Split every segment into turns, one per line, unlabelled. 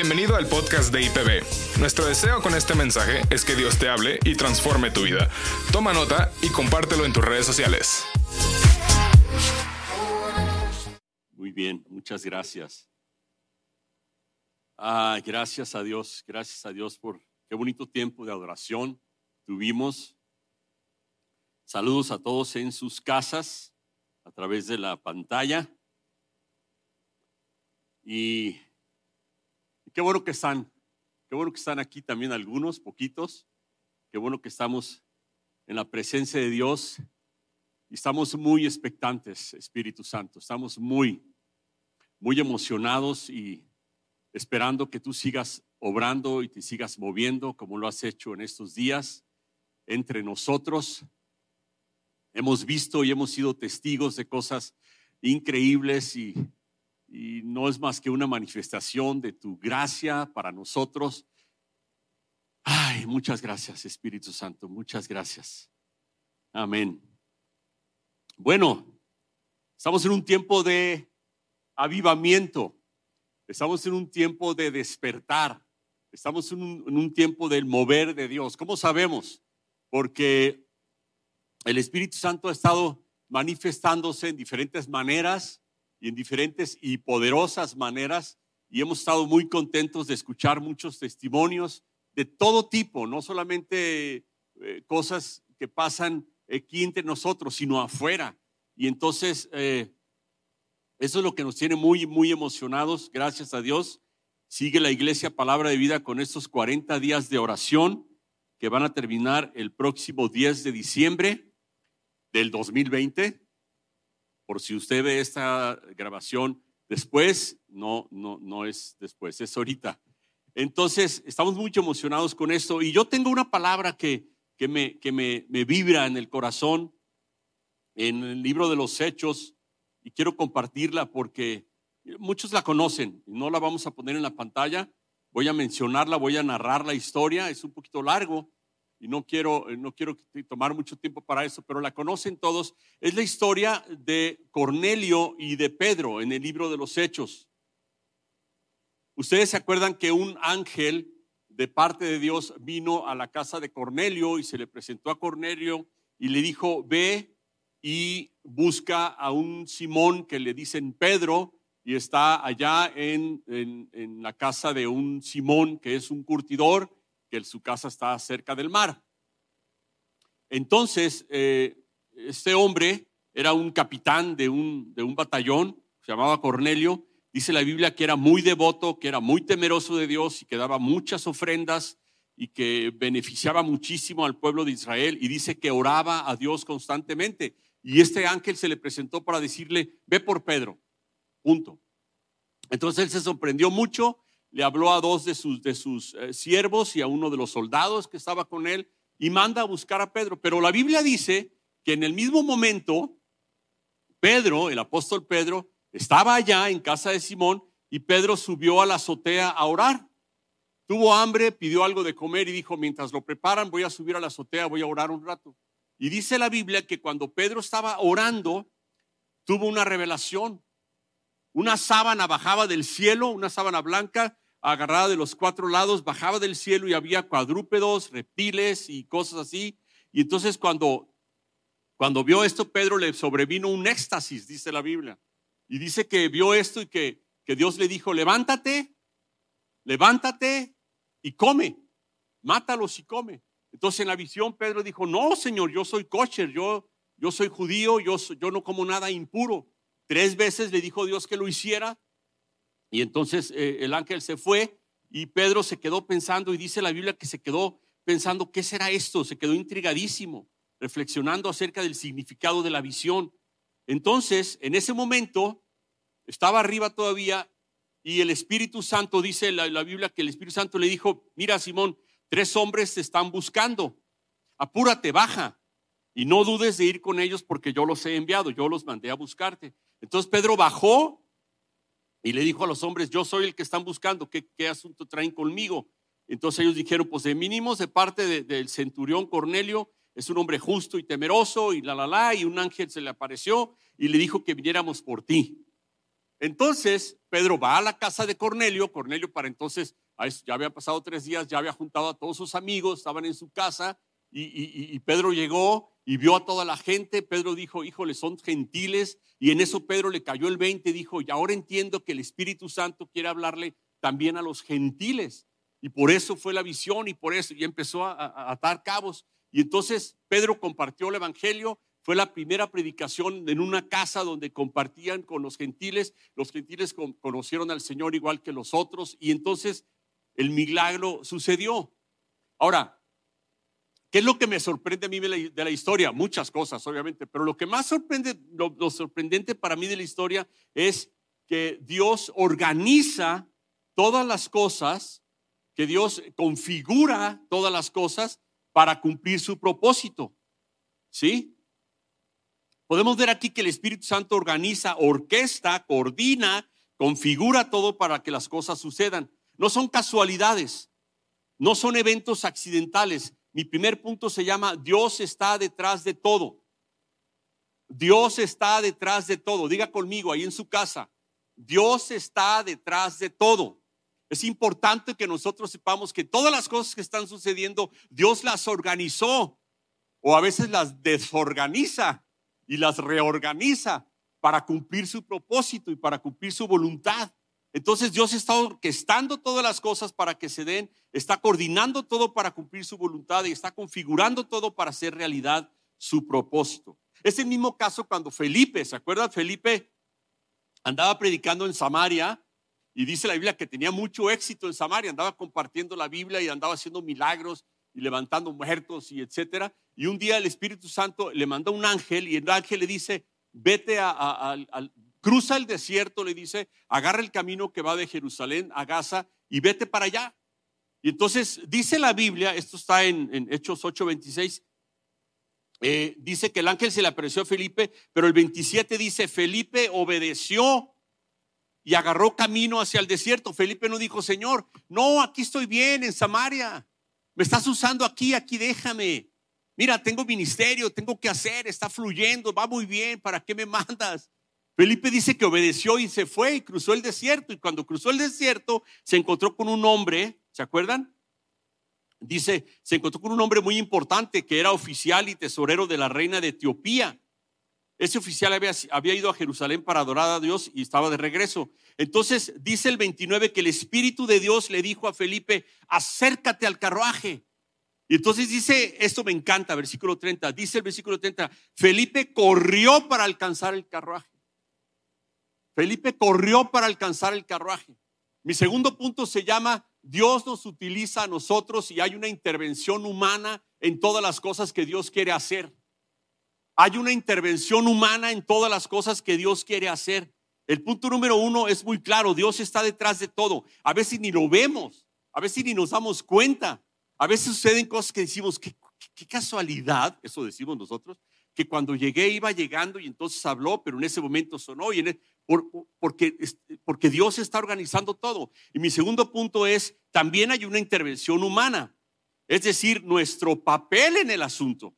Bienvenido al podcast de IPB. Nuestro deseo con este mensaje es que Dios te hable y transforme tu vida. Toma nota y compártelo en tus redes sociales.
Muy bien, muchas gracias. Ah, gracias a Dios, gracias a Dios por qué bonito tiempo de adoración tuvimos. Saludos a todos en sus casas a través de la pantalla. Y qué bueno que están, qué bueno que están aquí también algunos, poquitos. Qué bueno que estamos en la presencia de Dios y estamos muy expectantes, Espíritu Santo. Estamos muy, muy emocionados y esperando que tú sigas obrando y te sigas moviendo como lo has hecho en estos días entre nosotros. Hemos visto y hemos sido testigos de cosas increíbles y y no es más que una manifestación de tu gracia para nosotros. Ay, muchas gracias, Espíritu Santo, muchas gracias. Amén. Bueno, estamos en un tiempo de avivamiento, estamos en un tiempo de despertar, estamos en un, tiempo del mover de Dios. ¿Cómo sabemos? Porque el Espíritu Santo ha estado manifestándose en diferentes maneras y en diferentes y poderosas maneras y hemos estado muy contentos de escuchar muchos testimonios de todo tipo, no solamente eh, cosas que pasan aquí entre nosotros, sino afuera. Y entonces, eh, eso es lo que nos tiene muy, muy emocionados, gracias a Dios. Sigue la iglesia Palabra de Vida con estos 40 días de oración que van a terminar el próximo 10 de diciembre del 2020 por si usted ve esta grabación después, no, no, no es después, es ahorita. Entonces, estamos muy emocionados con esto y yo tengo una palabra que, que, me, que me, me vibra en el corazón en el libro de los Hechos y quiero compartirla porque muchos la conocen, no la vamos a poner en la pantalla, voy a mencionarla, voy a narrar la historia, es un poquito largo, y no quiero, eh, no quiero tomar mucho tiempo para eso, pero la conocen todos, es la historia de Cornelio y de Pedro en el libro de los Hechos. Ustedes se acuerdan que un ángel de parte de Dios vino a la casa de Cornelio y se le presentó a Cornelio y le dijo, ve y busca a un Simón que le dicen Pedro y está allá en, en, en la casa de un Simón que es un curtidor que su casa está cerca del mar. Entonces, eh, este hombre era un capitán de un, de un batallón, se llamaba Cornelio. Dice la Biblia que era muy devoto, que era muy temeroso de Dios y que daba muchas ofrendas y que beneficiaba muchísimo al pueblo de Israel. Y dice que oraba a Dios constantemente. Y este ángel se le presentó para decirle, ve por Pedro. Punto. Entonces él se sorprendió mucho le habló a dos de sus, de sus eh, siervos y a uno de los soldados que estaba con él y manda a buscar a Pedro. Pero la Biblia dice que en el mismo momento, Pedro, el apóstol Pedro, estaba allá en casa de Simón y Pedro subió a la azotea a orar. Tuvo hambre, pidió algo de comer y dijo, mientras lo preparan, voy a subir a la azotea, voy a orar un rato. Y dice la Biblia que cuando Pedro estaba orando, tuvo una revelación. Una sábana bajaba del cielo, una sábana blanca agarrada de los cuatro lados, bajaba del cielo y había cuadrúpedos, reptiles y cosas así. Y entonces cuando, cuando vio esto, Pedro le sobrevino un éxtasis, dice la Biblia. Y dice que vio esto y que, que Dios le dijo, levántate, levántate y come, mátalos y come. Entonces en la visión Pedro dijo, no, Señor, yo soy kosher, yo, yo soy judío, yo, yo no como nada impuro. Tres veces le dijo Dios que lo hiciera y entonces eh, el ángel se fue y Pedro se quedó pensando y dice la Biblia que se quedó pensando, ¿qué será esto? Se quedó intrigadísimo, reflexionando acerca del significado de la visión. Entonces, en ese momento, estaba arriba todavía y el Espíritu Santo, dice la, la Biblia que el Espíritu Santo le dijo, mira Simón, tres hombres te están buscando, apúrate, baja y no dudes de ir con ellos porque yo los he enviado, yo los mandé a buscarte. Entonces Pedro bajó y le dijo a los hombres, yo soy el que están buscando, ¿qué, asunto traen conmigo? Entonces ellos dijeron, pues de mínimos de parte del centurión Cornelio, es un hombre justo y temeroso y la la la, y un ángel se le apareció y le dijo que viniéramos por ti. Entonces, Pedro va a la casa de Cornelio. Cornelio para entonces, ya había pasado tres días, ya había juntado a todos sus amigos, estaban en su casa y, Pedro llegó y vio a toda la gente. Pedro dijo, híjole, son gentiles. Y en eso Pedro le cayó el 20, dijo, y ahora entiendo que el Espíritu Santo quiere hablarle también a los gentiles. Y por eso fue la visión y por eso, y empezó a atar cabos. Y entonces Pedro compartió el Evangelio fue la primera predicación en una casa donde compartían con los gentiles. Los gentiles conocieron al Señor igual que los otros y entonces el milagro sucedió. Ahora, ¿qué es lo que me sorprende a mí de la, historia? Muchas cosas, obviamente, pero lo que más sorprende, lo sorprendente para mí de la historia es que Dios organiza todas las cosas, que Dios configura todas las cosas para cumplir su propósito. ¿Sí? Podemos ver aquí que el Espíritu Santo organiza, orquesta, coordina, configura todo para que las cosas sucedan. No son casualidades, no son eventos accidentales. Mi primer punto se llama Dios está detrás de todo. Dios está detrás de todo. Diga conmigo ahí en su casa, Dios está detrás de todo. Es importante que nosotros sepamos que todas las cosas que están sucediendo, Dios las organizó o a veces las desorganiza y las reorganiza para cumplir su propósito y para cumplir su voluntad. Entonces Dios está orquestando todas las cosas para que se den, está coordinando todo para cumplir su voluntad y está configurando todo para hacer realidad su propósito. Es el mismo caso cuando Felipe, ¿se acuerdan? Felipe andaba predicando en Samaria y dice la Biblia que tenía mucho éxito en Samaria, andaba compartiendo la Biblia y andaba haciendo milagros y levantando muertos y etcétera. Y un día el Espíritu Santo le mandó un ángel y el ángel le dice, vete a, cruza el desierto, le dice, agarra el camino que va de Jerusalén a Gaza y vete para allá. Y entonces dice la Biblia, esto está en, Hechos 8:26, eh, dice que el ángel se le apareció a Felipe, pero el 27 dice, Felipe obedeció y agarró camino hacia el desierto. Felipe no dijo, Señor, no, aquí estoy bien en Samaria. Me estás usando aquí, aquí déjame. Mira, tengo ministerio, tengo que hacer, está fluyendo, va muy bien, ¿para qué me mandas? Felipe dice que obedeció y se fue y cruzó el desierto. Y cuando cruzó el desierto, se encontró con un hombre, ¿se acuerdan? Dice, se encontró con un hombre muy importante que era oficial y tesorero de la reina de Etiopía. Ese oficial había, había, ido a Jerusalén para adorar a Dios y estaba de regreso. Entonces dice el 29 que el Espíritu de Dios le dijo a Felipe, acércate al carruaje. Y entonces dice, esto me encanta, versículo 30, dice el versículo 30, Felipe corrió para alcanzar el carruaje. Felipe corrió para alcanzar el carruaje. Mi segundo punto se llama, Dios nos utiliza a nosotros y hay una intervención humana en todas las cosas que Dios quiere hacer. Hay una intervención humana en todas las cosas que Dios quiere hacer. El punto número uno es muy claro, Dios está detrás de todo. A veces ni lo vemos, a veces ni nos damos cuenta. A veces suceden cosas que decimos, qué, casualidad, eso decimos nosotros, que cuando llegué iba llegando y entonces habló, pero en ese momento sonó y en porque, Dios está organizando todo. Y mi segundo punto es, también hay una intervención humana, es decir, nuestro papel en el asunto.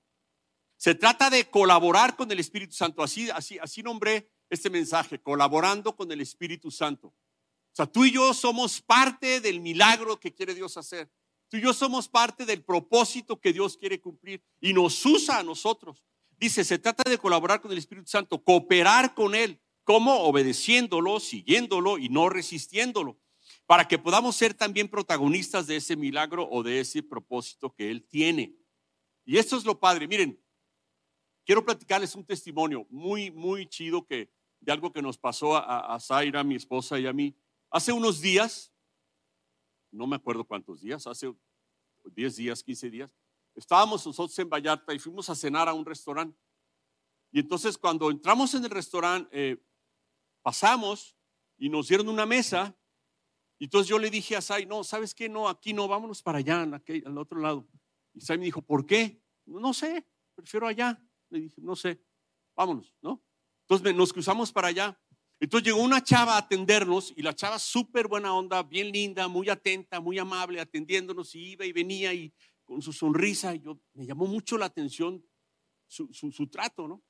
Se trata de colaborar con el Espíritu Santo. Así nombré este mensaje, colaborando con el Espíritu Santo. O sea, tú y yo somos parte del milagro que quiere Dios hacer. Tú y yo somos parte del propósito que Dios quiere cumplir y nos usa a nosotros. Dice, se trata de colaborar con el Espíritu Santo, cooperar con Él. ¿Cómo? Obedeciéndolo, siguiéndolo y no resistiéndolo. Para que podamos ser también protagonistas de ese milagro o de ese propósito que Él tiene. Y esto es lo padre. Miren, Quiero platicarles un testimonio muy, muy chido que, de algo que nos pasó a, a Zaira, mi esposa y a mí. Hace unos días, no me acuerdo cuántos días, hace 10 días, 15 días, estábamos nosotros en Vallarta y fuimos a cenar a un restaurante. Y entonces cuando entramos en el restaurante, eh, pasamos y nos dieron una mesa. Y entonces yo le dije a Sai, no, ¿sabes qué? No, aquí no, vámonos para allá, al otro lado. Y Sai me dijo, ¿por qué? no sé, prefiero allá. Le dije, no sé, vámonos, ¿no? Entonces nos cruzamos para allá. Entonces llegó una chava a atendernos y la chava súper buena onda, bien linda, muy atenta, muy amable, atendiéndonos y iba y venía y con su sonrisa. Y yo, me llamó mucho la atención su, su, trato, ¿no?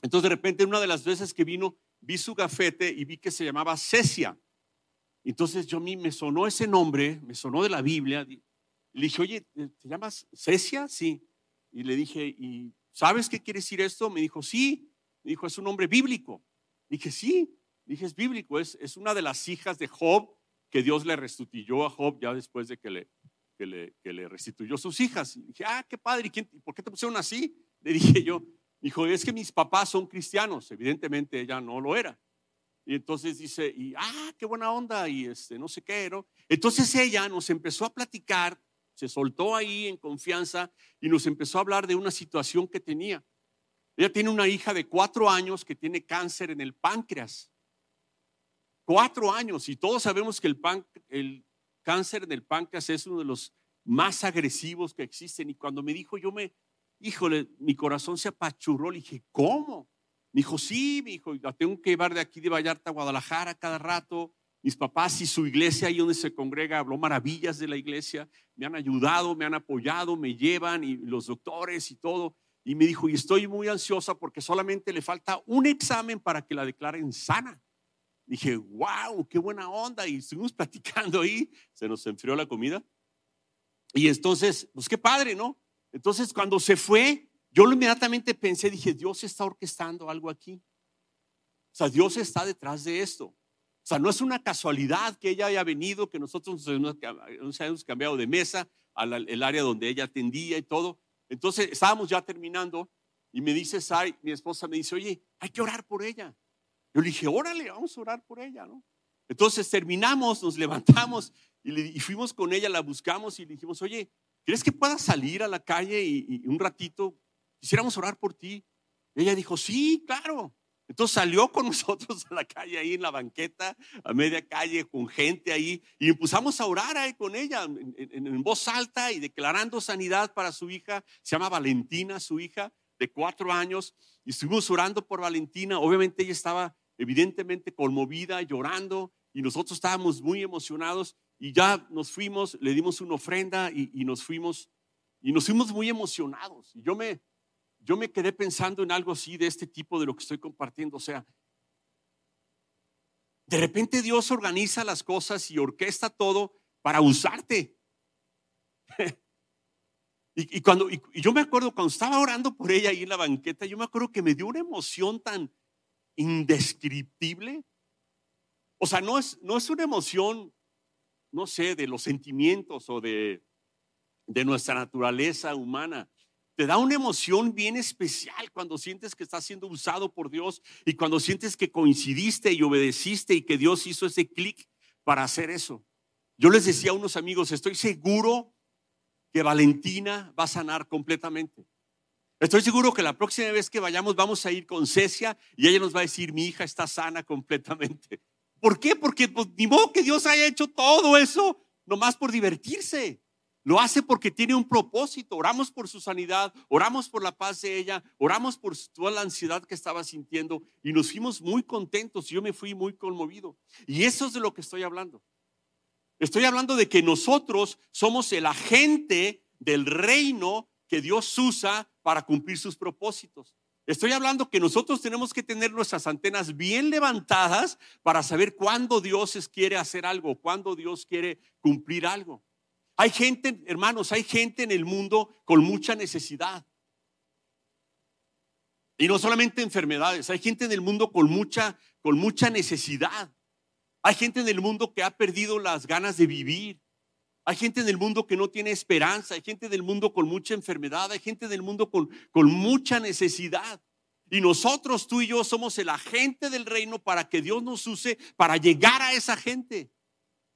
Entonces de repente una de las veces que vino, vi su gafete y vi que se llamaba Cecia. Entonces yo me sonó ese nombre, me sonó de la Biblia. Le dije, oye, ¿te llamas Cecia? Sí. Y le dije, ¿y sabes qué quiere decir esto? Me dijo, sí. Me dijo, es un nombre bíblico. Dije, sí. Dije, es bíblico. Es, es una de las hijas de Job que Dios le restituyó a Job ya después de que le, que le, que le restituyó sus hijas. Dije, ah, qué padre. ¿Y ¿Por qué te pusieron así? Le dije yo, dijo, es que mis papás son cristianos. Evidentemente ella no lo era. Y entonces dice, y ah, qué buena onda, y este, no sé qué, ¿no? Entonces ella nos empezó a platicar, se soltó ahí en confianza y nos empezó a hablar de una situación que tenía. Ella tiene una hija de cuatro años que tiene cáncer en el páncreas. Cuatro años, y todos sabemos que el, el cáncer en el páncreas es uno de los más agresivos que existen. Y cuando me dijo, yo me, híjole, mi corazón se apachurró, le dije, ¿cómo? Me dijo, sí, me dijo, la tengo que llevar de aquí de Vallarta a Guadalajara cada rato. Mis papás y su iglesia ahí donde se congrega, habló maravillas de la iglesia, me han ayudado, me han apoyado, me llevan y los doctores y todo. Y me dijo, y estoy muy ansiosa porque solamente le falta un examen para que la declaren sana. Dije, wow, qué buena onda. Y estuvimos platicando ahí, se nos enfrió la comida. Y entonces, pues qué padre, ¿no? Entonces, cuando se fue, yo inmediatamente pensé, dije, Dios está orquestando algo aquí. O sea, Dios está detrás de esto. O sea, no es una casualidad que ella haya venido, que nosotros nos hayamos cambiado de mesa al área donde ella atendía y todo. Entonces, estábamos ya terminando y me dice Sai, mi esposa me dice, oye, hay que orar por ella. Yo le dije, órale, vamos a orar por ella, ¿no? Entonces terminamos, nos levantamos y, fuimos con ella, la buscamos y le dijimos, oye, ¿crees que puedas salir a la calle y un ratito quisiéramos orar por ti. ella dijo, sí, claro. Entonces salió con nosotros a la calle ahí en la banqueta, a media calle, con gente ahí, y empezamos a orar ahí con ella en, voz alta y declarando sanidad para su hija. Se llama Valentina, su hija, de cuatro años, y estuvimos orando por Valentina. Obviamente ella estaba evidentemente conmovida, llorando, y nosotros estábamos muy emocionados, y ya nos fuimos, le dimos una ofrenda y, nos fuimos, y nos fuimos muy emocionados. Y yo me, yo me quedé pensando en algo así de este tipo de lo que estoy compartiendo. O sea, de repente Dios organiza las cosas y orquesta todo para usarte. y, cuando y, yo me acuerdo cuando estaba orando por ella ahí en la banqueta, yo me acuerdo que me dio una emoción tan indescriptible. O sea, no es, no es una emoción, no sé, de los sentimientos o de, de nuestra naturaleza humana. Te da una emoción bien especial cuando sientes que estás siendo usado por Dios y cuando sientes que coincidiste y obedeciste y que Dios hizo ese clic para hacer eso. Yo les decía a unos amigos, estoy seguro que Valentina va a sanar completamente. Estoy seguro que la próxima vez que vayamos vamos a ir con Cecia y ella nos va a decir, mi hija está sana completamente. ¿Por qué? Porque pues, ni modo que Dios haya hecho todo eso nomás por divertirse. Lo hace porque tiene un propósito. Oramos por su sanidad, oramos por la paz de ella, oramos por toda la ansiedad que estaba sintiendo y nos fuimos muy contentos. Yo me fui muy conmovido. Y eso es de lo que estoy hablando. Estoy hablando de que nosotros somos el agente del reino que Dios usa para cumplir sus propósitos. Estoy hablando que nosotros tenemos que tener nuestras antenas bien levantadas para saber cuándo Dios quiere hacer algo, cuándo Dios quiere cumplir algo. Hay gente, hermanos, hay gente en el mundo con mucha necesidad. Y no solamente enfermedades, hay gente en el mundo con mucha, con mucha necesidad. Hay gente en el mundo que ha perdido las ganas de vivir. Hay gente en el mundo que no tiene esperanza. Hay gente del mundo con mucha enfermedad. Hay gente del mundo con, con mucha necesidad. Y nosotros, tú y yo, somos el agente del reino para que Dios nos use para llegar a esa gente.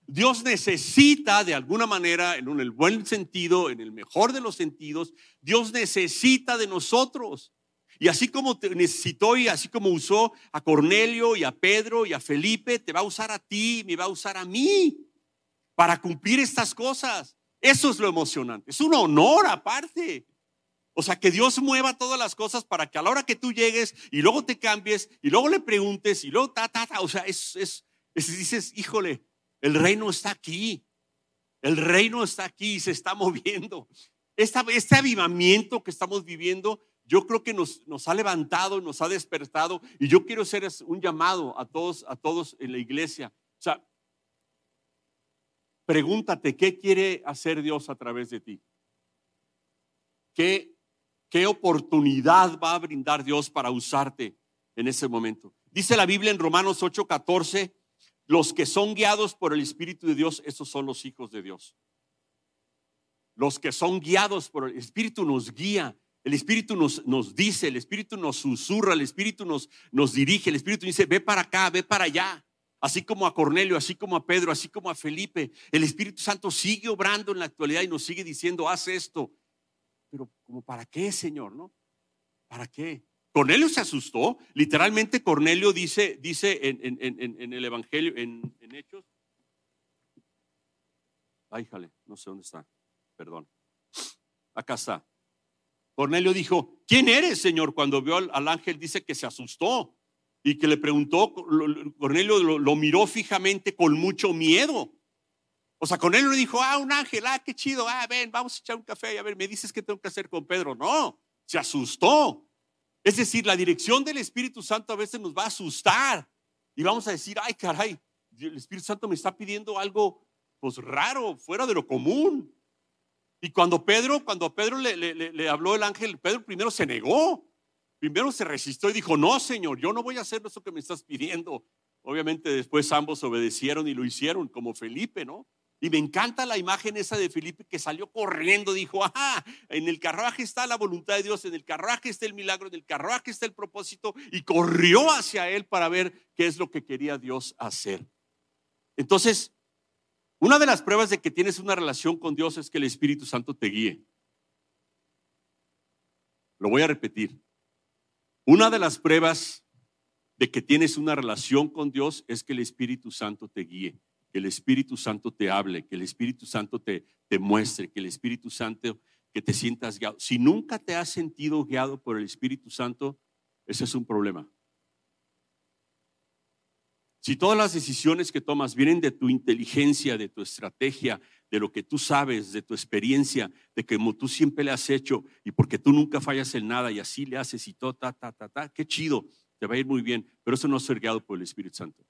Dios necesita de alguna manera, en el buen sentido, en el mejor de los sentidos, Dios necesita de nosotros. Y así como te necesitó y así como usó a Cornelio y a Pedro y a Felipe, te va a usar a ti, me va a usar a mí para cumplir estas cosas. Eso es lo emocionante. Es un honor aparte. O sea, que Dios mueva todas las cosas para que a la hora que tú llegues y luego te cambies y luego le preguntes y luego ta, ta, ta. O sea, es, es, es dices, híjole, el reino está aquí. El reino está aquí y se está moviendo. este avivamiento que estamos viviendo, yo creo que nos, nos ha levantado, nos ha despertado y yo quiero hacer un llamado a todos, a todos en la iglesia. O sea, pregúntate, ¿qué quiere hacer Dios a través de ti? ¿Qué, qué oportunidad va a brindar Dios para usarte en ese momento? Dice la Biblia en Romanos 8:14, los que son guiados por el Espíritu de Dios, esos son los hijos de Dios. Los que son guiados por el Espíritu nos guía, el Espíritu nos, nos dice, el Espíritu nos susurra, el Espíritu nos, nos dirige, el Espíritu dice, ve para acá, ve para allá. Así como a Cornelio, así como a Pedro, así como a Felipe, el Espíritu Santo sigue obrando en la actualidad y nos sigue diciendo, haz esto. Pero como para qué, Señor, ¿no? ¿Para qué? Cornelio se asustó. Literalmente Cornelio dice, dice en, el Evangelio, en, Hechos. Ay, jale, no sé dónde está. Perdón. Acá está. Cornelio dijo, ¿quién eres, Señor? Cuando vio al, ángel, dice que se asustó y que le preguntó, Cornelio lo, miró fijamente con mucho miedo. O sea, Cornelio le dijo, ah, un ángel, ah, qué chido, ah, ven, vamos a echar un café a ver, me dices qué tengo que hacer con Pedro. No, se asustó. Es decir, la dirección del Espíritu Santo a veces nos va a asustar y vamos a decir, ay, caray, el Espíritu Santo me está pidiendo algo, pues raro, fuera de lo común. Y cuando Pedro, cuando Pedro le, le, habló el ángel, Pedro primero se negó, primero se resistió y dijo, no, Señor, yo no voy a hacer eso que me estás pidiendo. Obviamente después ambos obedecieron y lo hicieron, como Felipe, ¿no? Y me encanta la imagen esa de Felipe que salió corriendo, dijo, ajá, en el carruaje está la voluntad de Dios, en el carruaje está el milagro, en el carruaje está el propósito, y corrió hacia él para ver qué es lo que quería Dios hacer. Entonces, una de las pruebas de que tienes una relación con Dios es que el Espíritu Santo te guíe. Lo voy a repetir. Una de las pruebas de que tienes una relación con Dios es que el Espíritu Santo te guíe que el Espíritu Santo te hable, que el Espíritu Santo te, te muestre, que el Espíritu Santo que te sientas guiado. Si nunca te has sentido guiado por el Espíritu Santo, ese es un problema. Si todas las decisiones que tomas vienen de tu inteligencia, de tu estrategia, de lo que tú sabes, de tu experiencia, de que como tú siempre le has hecho y porque tú nunca fallas en nada y así le haces y todo, ta, ta, ta, ta, qué chido, te va a ir muy bien, pero eso no es ser guiado por el Espíritu Santo.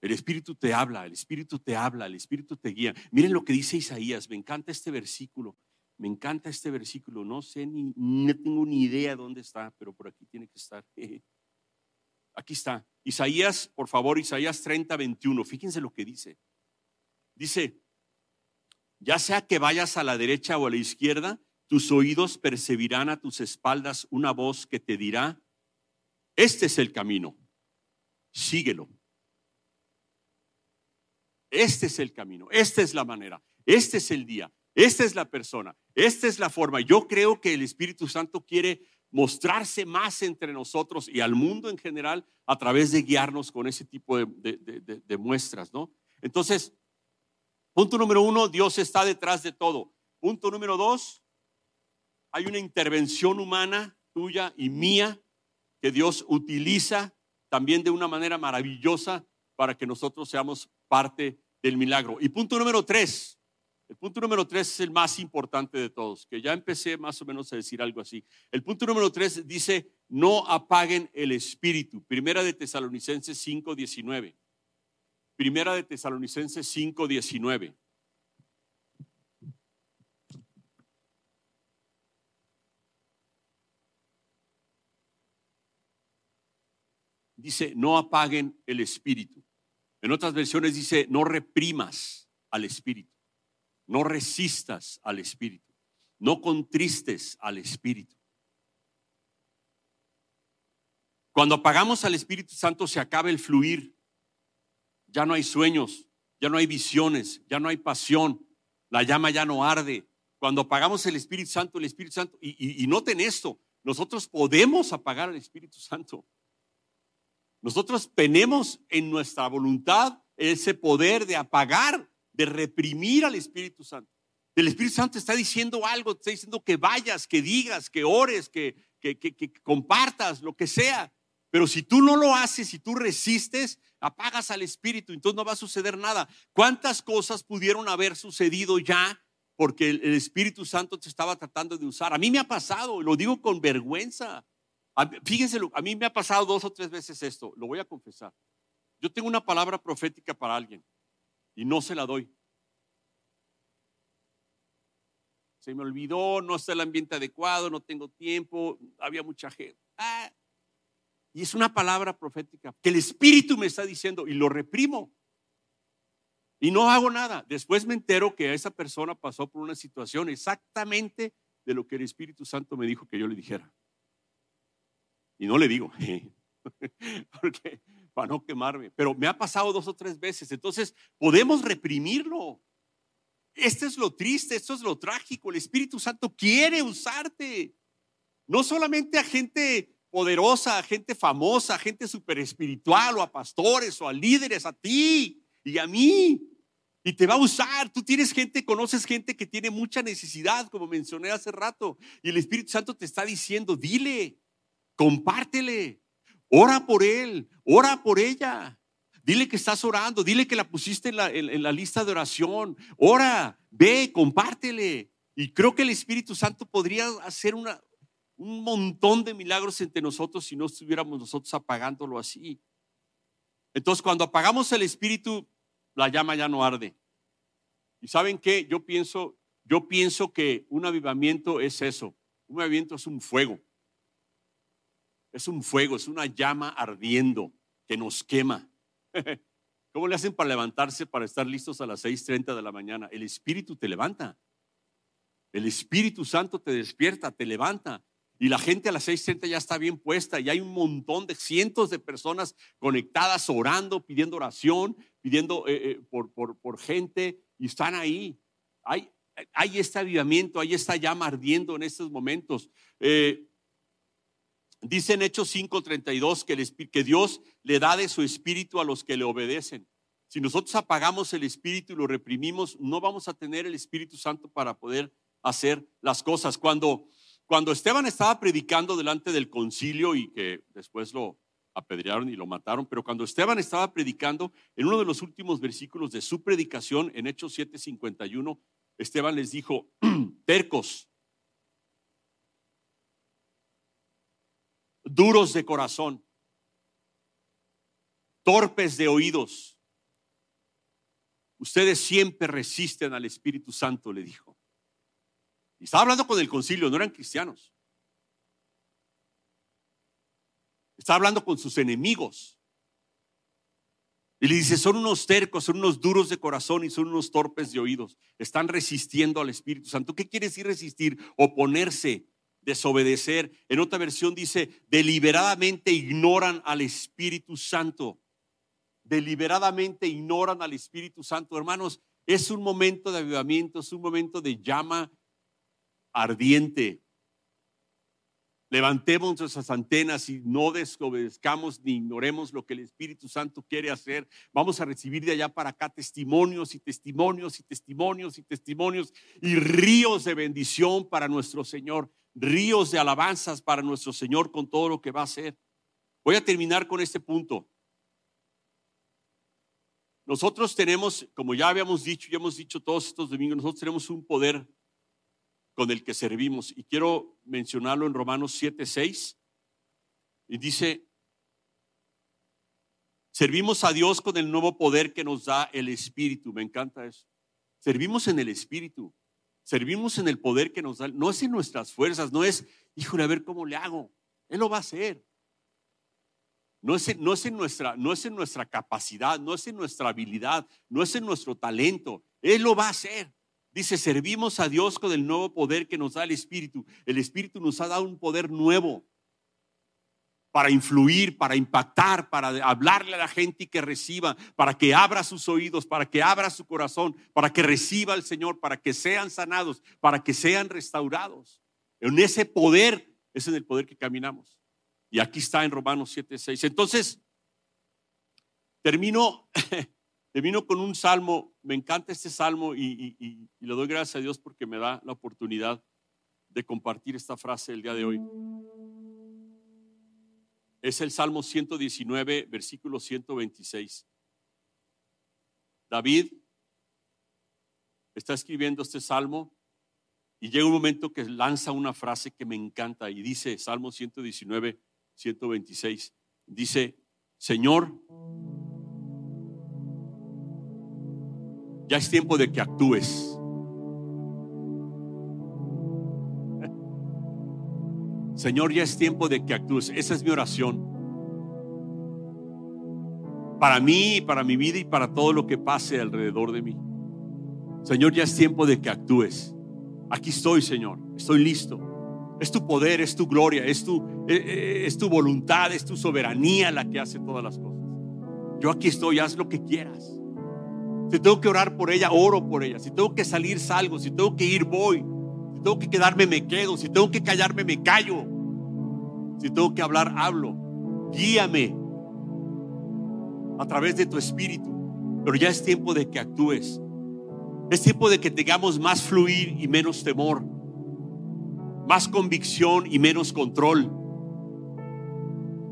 El Espíritu te habla, el Espíritu te habla, el Espíritu te guía. Miren lo que dice Isaías, me encanta este versículo, me encanta este versículo, no sé, ni, no tengo ni idea dónde está, pero por aquí tiene que estar. Aquí está. Isaías, por favor, Isaías 30, 21, fíjense lo que dice. Dice, ya sea que vayas a la derecha o a la izquierda, tus oídos percibirán a tus espaldas una voz que te dirá, este es el camino, síguelo. Este es el camino, esta es la manera, este es el día, esta es la persona, esta es la forma. Yo creo que el Espíritu Santo quiere mostrarse más entre nosotros y al mundo en general a través de guiarnos con ese tipo de, muestras, ¿no? Entonces, punto número uno, Dios está detrás de todo. Punto número dos, hay una intervención humana tuya y mía que Dios utiliza también de una manera maravillosa para que nosotros seamos parte del milagro. Y punto número tres, el punto número tres es el más importante de todos, que ya empecé más o menos a decir algo así. El punto número tres dice, no apaguen el espíritu. Primera de Tesalonicenses 5.19. Primera de Tesalonicenses 5.19. Dice, no apaguen el espíritu. En otras versiones dice, no reprimas al Espíritu, no resistas al Espíritu, no contristes al Espíritu. Cuando apagamos al Espíritu Santo se acaba el fluir, ya no hay sueños, ya no hay visiones, ya no hay pasión, la llama ya no arde. Cuando apagamos el Espíritu Santo, el Espíritu Santo, y, y noten esto, nosotros podemos apagar al Espíritu Santo. Nosotros tenemos en nuestra voluntad ese poder de apagar, de reprimir al Espíritu Santo. El Espíritu Santo está diciendo algo, está diciendo que vayas, que digas, que ores, que, que, que, compartas, lo que sea. Pero si tú no lo haces, si tú resistes, apagas al Espíritu, entonces no va a suceder nada. ¿Cuántas cosas pudieron haber sucedido ya porque el, Espíritu Santo te estaba tratando de usar. A mí me ha pasado, lo digo con vergüenza. Fíjense, a mí me ha pasado dos o tres veces esto, lo voy a confesar. Yo tengo una palabra profética para alguien y no se la doy. Se me olvidó, no está el ambiente adecuado, no tengo tiempo, había mucha gente. Ah, y es una palabra profética que el Espíritu me está diciendo y lo reprimo. Y no hago nada. Después me entero que esa persona pasó por una situación exactamente de lo que el Espíritu Santo me dijo que yo le dijera. Y no le digo, porque para no quemarme. Pero me ha pasado dos o tres veces. Entonces, podemos reprimirlo. Este es lo triste, esto es lo trágico. El Espíritu Santo quiere usarte. No solamente a gente poderosa, a gente famosa, a gente super espiritual o a pastores o a líderes, a ti y a mí. Y te va a usar. Tú tienes gente, conoces gente que tiene mucha necesidad, como mencioné hace rato. Y el Espíritu Santo te está diciendo, dile, compártele, ora por él, ora por ella. Dile que estás orando, dile que la pusiste en la, lista de oración. Ora, ve, compártele. Y creo que el Espíritu Santo podría hacer un montón de milagros entre nosotros si no estuviéramos nosotros apagándolo así. Entonces, cuando apagamos el Espíritu, la llama ya no arde. ¿Y saben qué? Yo pienso, yo pienso que un avivamiento es eso. Un avivamiento es un fuego. Es un fuego, es una llama ardiendo que nos quema. ¿Cómo le hacen para levantarse, para estar listos a las 6.30 de la mañana? El Espíritu te levanta. El Espíritu Santo te despierta, te levanta. Y la gente a las 6.30 ya está bien puesta y hay un montón de cientos de personas conectadas, orando, pidiendo oración, pidiendo eh, eh, por, por, por gente y están ahí. Hay, hay este avivamiento, hay esta llama ardiendo en estos momentos. Eh, Dice en Hechos 5:32 que, que Dios le da de su espíritu a los que le obedecen. Si nosotros apagamos el espíritu y lo reprimimos, no vamos a tener el Espíritu Santo para poder hacer las cosas. Cuando, cuando Esteban estaba predicando delante del concilio y que después lo apedrearon y lo mataron, pero cuando Esteban estaba predicando, en uno de los últimos versículos de su predicación, en Hechos 7:51, Esteban les dijo, tercos, duros de corazón, torpes de oídos. Ustedes siempre resisten al Espíritu Santo, le dijo. Y estaba hablando con el concilio, no eran cristianos. Estaba hablando con sus enemigos. Y le dice, son unos tercos, son unos duros de corazón y son unos torpes de oídos. Están resistiendo al Espíritu Santo. ¿Qué quiere decir resistir? Oponerse, desobedecer. En otra versión dice, deliberadamente ignoran al Espíritu Santo. Deliberadamente ignoran al Espíritu Santo. Hermanos, es un momento de avivamiento, es un momento de llama ardiente. Levantemos nuestras antenas y no desobedezcamos ni ignoremos lo que el Espíritu Santo quiere hacer. Vamos a recibir de allá para acá testimonios y testimonios y testimonios y testimonios y ríos de bendición para nuestro Señor, ríos de alabanzas para nuestro Señor con todo lo que va a hacer. Voy a terminar con este punto. Nosotros tenemos, como ya habíamos dicho y hemos dicho todos estos domingos, nosotros tenemos un poder con el que servimos. Y quiero mencionarlo en Romanos 7, 6. Y dice, servimos a Dios con el nuevo poder que nos da el Espíritu. Me encanta eso. Servimos en el Espíritu. Servimos en el poder que nos da. No es en nuestras fuerzas, no es, híjole, a ver cómo le hago. Él lo va a hacer. No es, en, no, es en nuestra, no es en nuestra capacidad, no es en nuestra habilidad, no es en nuestro talento. Él lo va a hacer. Dice, servimos a Dios con el nuevo poder que nos da el Espíritu. El Espíritu nos ha dado un poder nuevo para influir, para impactar, para hablarle a la gente y que reciba, para que abra sus oídos, para que abra su corazón, para que reciba al Señor, para que sean sanados, para que sean restaurados. En ese poder es en el poder que caminamos. Y aquí está en Romanos 7, 6. Entonces, termino con un salmo, me encanta este salmo y, y, le doy gracias a Dios porque me da la oportunidad de compartir esta frase el día de hoy. Es el Salmo 119, versículo 126. David está escribiendo este salmo y llega un momento que lanza una frase que me encanta y dice, Salmo 119, 126, dice, Señor, ya es tiempo de que actúes. Señor, ya es tiempo de que actúes. Esa es mi oración. Para mí, para mi vida y para todo lo que pase alrededor de mí. Señor, ya es tiempo de que actúes. Aquí estoy, Señor. Estoy listo. Es tu poder, es tu gloria, es tu, eh, eh, es tu voluntad, es tu soberanía la que hace todas las cosas. Yo aquí estoy, haz lo que quieras. Si tengo que orar por ella, oro por ella. Si tengo que salir, salgo. Si tengo que ir, voy. Si tengo que quedarme, me quedo. Si tengo que callarme, me callo. Si tengo que hablar, hablo. Guíame a través de tu espíritu. Pero ya es tiempo de que actúes. Es tiempo de que tengamos más fluir y menos temor. Más convicción y menos control.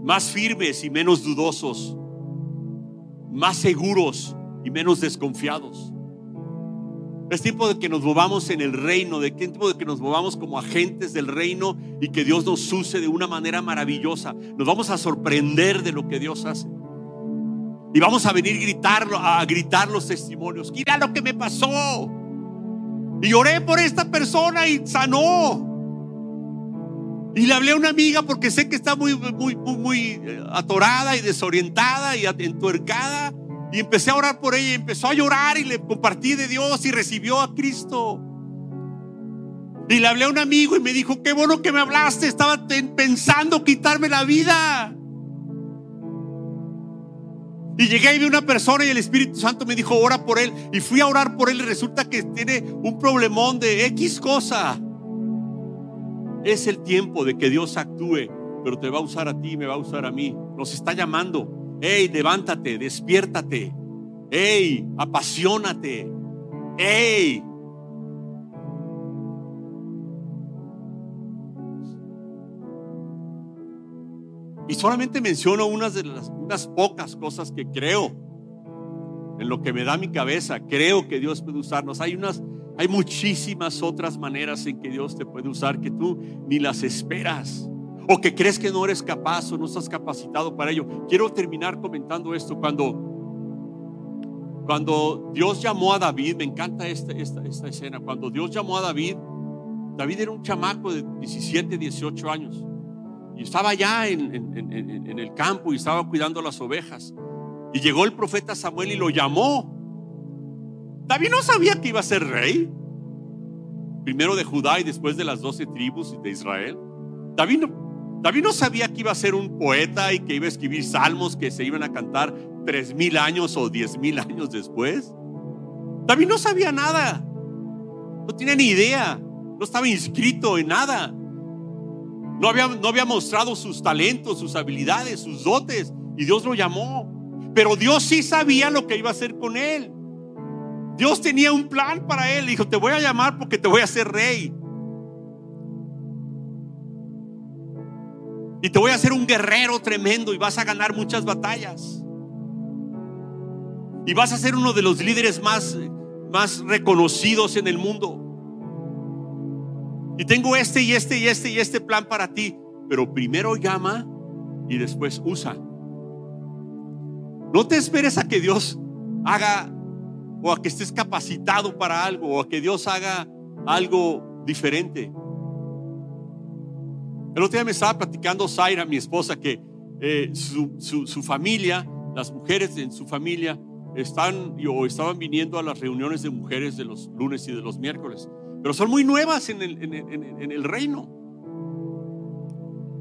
Más firmes y menos dudosos. Más seguros y menos desconfiados. Es tiempo de que nos movamos en el reino, de tiempo de que nos movamos como agentes del reino y que Dios nos use de una manera maravillosa. Nos vamos a sorprender de lo que Dios hace. Y vamos a venir gritarlo, a gritar los testimonios. Mira lo que me pasó. Y oré por esta persona y sanó. Y le hablé a una amiga porque sé que está muy, muy, muy, muy eh, atorada y desorientada y entuercada. Y empecé a orar por ella y empezó a llorar y le compartí de Dios y recibió a Cristo. Y le hablé a un amigo y me dijo, qué bueno que me hablaste, estaba pensando quitarme la vida. Y llegué y vi una persona y el Espíritu Santo me dijo, ora por él. Y fui a orar por él y resulta que tiene un problemón de X cosa. Es el tiempo de que Dios actúe, pero te va a usar a ti, me va a usar a mí. Nos está llamando. Hey, levántate, despiértate. Hey, apasionate. Hey. Y solamente menciono unas de las unas pocas cosas que creo. En lo que me da mi cabeza, creo que Dios puede usarnos. Hay unas hay muchísimas otras maneras en que Dios te puede usar que tú ni las esperas o que crees que no eres capaz o no estás capacitado para ello. Quiero terminar comentando esto. Cuando, cuando Dios llamó a David, me encanta esta, esta, escena, cuando Dios llamó a David, David era un chamaco de 17, 18 años y estaba allá en, en, en el campo y estaba cuidando las ovejas. Y llegó el profeta Samuel y lo llamó. David no sabía que iba a ser rey. Primero de Judá y después de las doce tribus de Israel. David no, David no sabía que iba a ser un poeta y que iba a escribir salmos que se iban a cantar tres mil años o diez mil años después. David no sabía nada. No tenía ni idea. No estaba inscrito en nada. No había, no había mostrado sus talentos, sus habilidades, sus dotes. Y Dios lo llamó. Pero Dios sí sabía lo que iba a hacer con él. Dios tenía un plan para él. Dijo, te voy a llamar porque te voy a hacer rey. Y te voy a hacer un guerrero tremendo y vas a ganar muchas batallas. Y vas a ser uno de los líderes más, más reconocidos en el mundo. Y tengo este y este y este y este plan para ti. Pero primero llama y después usa. No te esperes a que Dios haga o a que estés capacitado para algo o a que Dios haga algo diferente. El otro día me estaba platicando Zaira, mi esposa, que eh, su, familia, las mujeres en su familia, están o estaban viniendo a las reuniones de mujeres de los lunes y de los miércoles, pero son muy nuevas en el, en, el reino.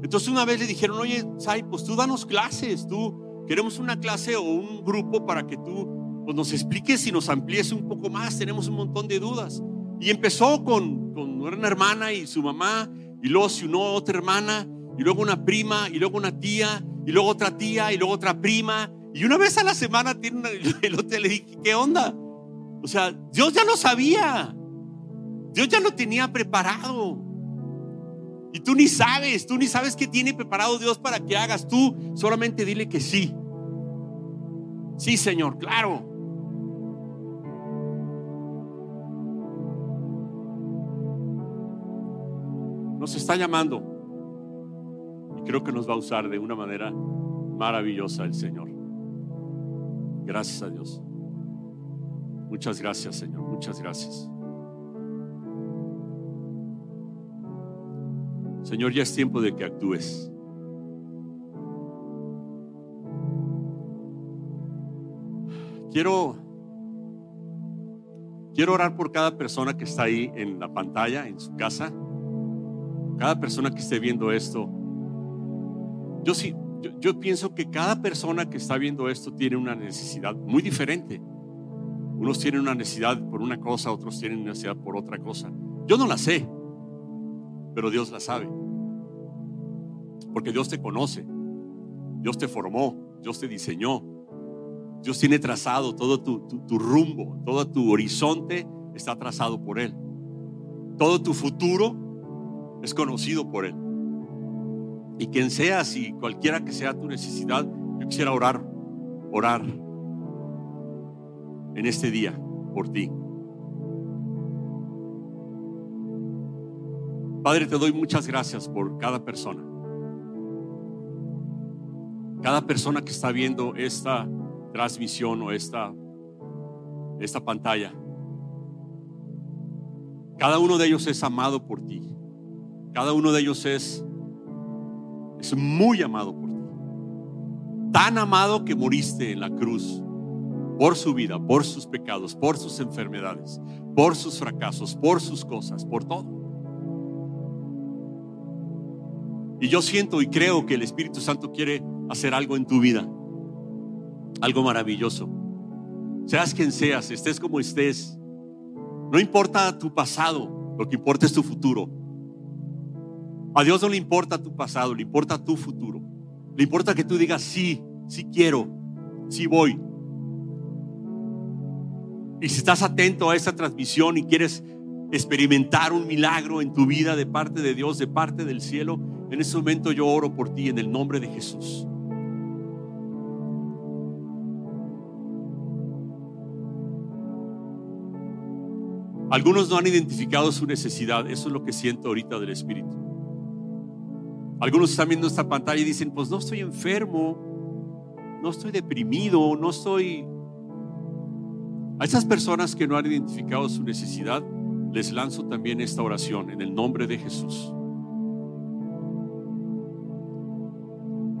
Entonces una vez le dijeron, oye, Sai, pues tú danos clases, tú queremos una clase o un grupo para que tú pues, nos expliques y nos amplíes un poco más, tenemos un montón de dudas. Y empezó con, con una hermana y su mamá, y luego se unió otra hermana, y luego una prima, y luego una tía, y luego otra tía, y luego otra prima. Y una vez a la semana tiene una, el otro le dije, ¿qué onda? O sea, Dios ya lo sabía. Dios ya lo tenía preparado. Y tú ni sabes, tú ni sabes qué tiene preparado Dios para que hagas. Tú solamente dile que sí. Sí, Señor, claro. Nos está llamando. Y creo que nos va a usar de una manera maravillosa el Señor. Gracias a Dios. Muchas gracias, Señor. Muchas gracias. Señor, ya es tiempo de que actúes. Quiero quiero orar por cada persona que está ahí en la pantalla, en su casa. Cada persona que esté viendo esto. Yo sí, yo, pienso que cada persona que está viendo esto tiene una necesidad muy diferente. Unos tienen una necesidad por una cosa, otros tienen una necesidad por otra cosa. Yo no la sé, pero Dios la sabe. Porque Dios te conoce, Dios te formó, Dios te diseñó, Dios tiene trazado todo tu, tu, rumbo, todo tu horizonte está trazado por Él. Todo tu futuro es conocido por Él. Y quien seas y cualquiera que sea tu necesidad, yo quisiera orar, orar en este día por ti. Padre, te doy muchas gracias por cada persona. Cada persona que está viendo esta transmisión o esta, esta pantalla. Cada uno de ellos es amado por ti. Cada uno de ellos es, es muy amado por ti. Tan amado que moriste en la cruz por su vida, por sus pecados, por sus enfermedades, por sus fracasos, por sus cosas, por todo. Y yo siento y creo que el Espíritu Santo quiere hacer algo en tu vida, algo maravilloso. Seas quien seas, estés como estés, no importa tu pasado, lo que importa es tu futuro. A Dios no le importa tu pasado, le importa tu futuro. Le importa que tú digas, sí, sí quiero, sí voy, y si estás atento a esta transmisión y quieres experimentar un milagro en tu vida de parte de Dios, de parte del cielo, en este momento yo oro por ti en el nombre de Jesús. Algunos no han identificado su necesidad, eso es lo que siento ahorita del Espíritu. Algunos están viendo esta pantalla y dicen, pues no estoy enfermo, no estoy deprimido, no estoy a esas personas que no han identificado su necesidad, les lanzo también esta oración en el nombre de Jesús.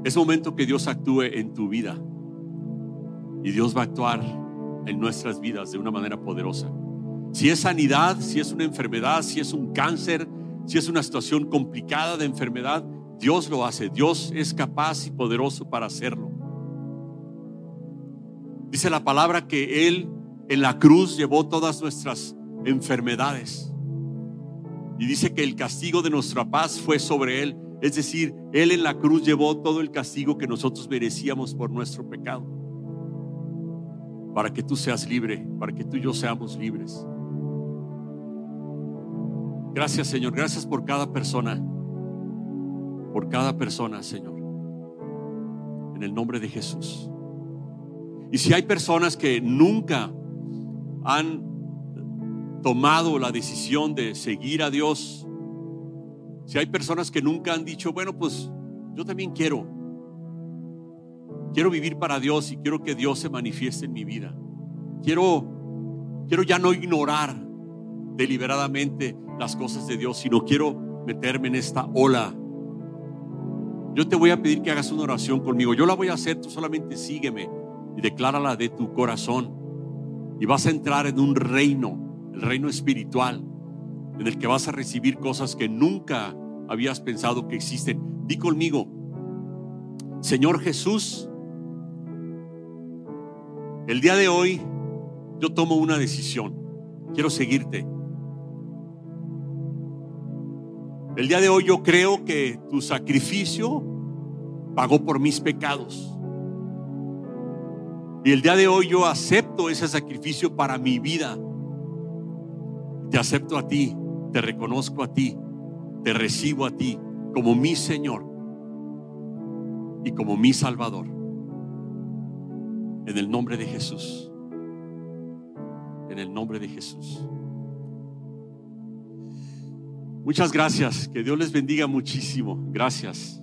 Es momento que Dios actúe en tu vida y Dios va a actuar en nuestras vidas de una manera poderosa. Si es sanidad, si es una enfermedad, si es un cáncer, si es una situación complicada de enfermedad, Dios lo hace. Dios es capaz y poderoso para hacerlo. Dice la palabra que Él en la cruz llevó todas nuestras enfermedades. Y dice que el castigo de nuestra paz fue sobre Él. Es decir, Él en la cruz llevó todo el castigo que nosotros merecíamos por nuestro pecado. Para que tú seas libre, para que tú y yo seamos libres. Gracias Señor, gracias por cada persona. Por cada persona, Señor. En el nombre de Jesús. Y si hay personas que nunca han tomado la decisión de seguir a Dios, si hay personas que nunca han dicho, bueno, pues yo también quiero, quiero vivir para Dios y quiero que Dios se manifieste en mi vida. Quiero, quiero ya no ignorar deliberadamente las cosas de Dios, sino quiero meterme en esta ola. Yo te voy a pedir que hagas una oración conmigo. Yo la voy a hacer, tú solamente sígueme y declárala de tu corazón. Y vas a entrar en un reino, el reino espiritual, en el que vas a recibir cosas que nunca habías pensado que existen. Di conmigo, Señor Jesús, el día de hoy yo tomo una decisión. Quiero seguirte. El día de hoy yo creo que tu sacrificio pagó por mis pecados. Y el día de hoy yo acepto ese sacrificio para mi vida. Te acepto a ti, te reconozco a ti, te recibo a ti como mi Señor y como mi Salvador. En el nombre de Jesús. En el nombre de Jesús. Muchas gracias. Que Dios les bendiga muchísimo. Gracias.